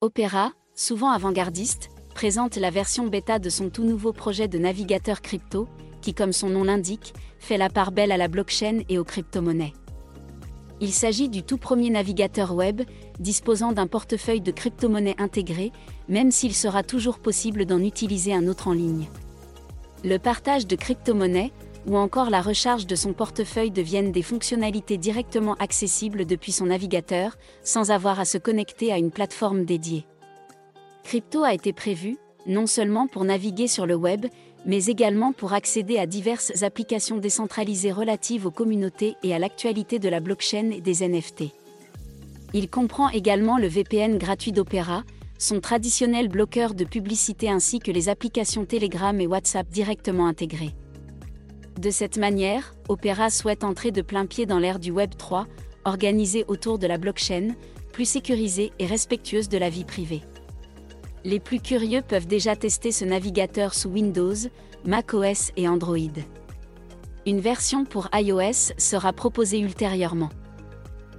Opera, souvent avant-gardiste, présente la version bêta de son tout nouveau projet de navigateur crypto, qui comme son nom l'indique, fait la part belle à la blockchain et aux crypto-monnaies. Il s'agit du tout premier navigateur web, disposant d'un portefeuille de crypto-monnaies intégré, même s'il sera toujours possible d'en utiliser un autre en ligne. Le partage de crypto-monnaies, ou encore la recharge de son portefeuille deviennent des fonctionnalités directement accessibles depuis son navigateur, sans avoir à se connecter à une plateforme dédiée. Crypto a été prévu, non seulement pour naviguer sur le web, mais également pour accéder à diverses applications décentralisées relatives aux communautés et à l'actualité de la blockchain et des NFT. Il comprend également le VPN gratuit d'Opera, son traditionnel bloqueur de publicité ainsi que les applications Telegram et WhatsApp directement intégrées. De cette manière, Opera souhaite entrer de plein pied dans l'ère du Web 3, organisée autour de la blockchain, plus sécurisée et respectueuse de la vie privée. Les plus curieux peuvent déjà tester ce navigateur sous Windows, macOS et Android. Une version pour iOS sera proposée ultérieurement.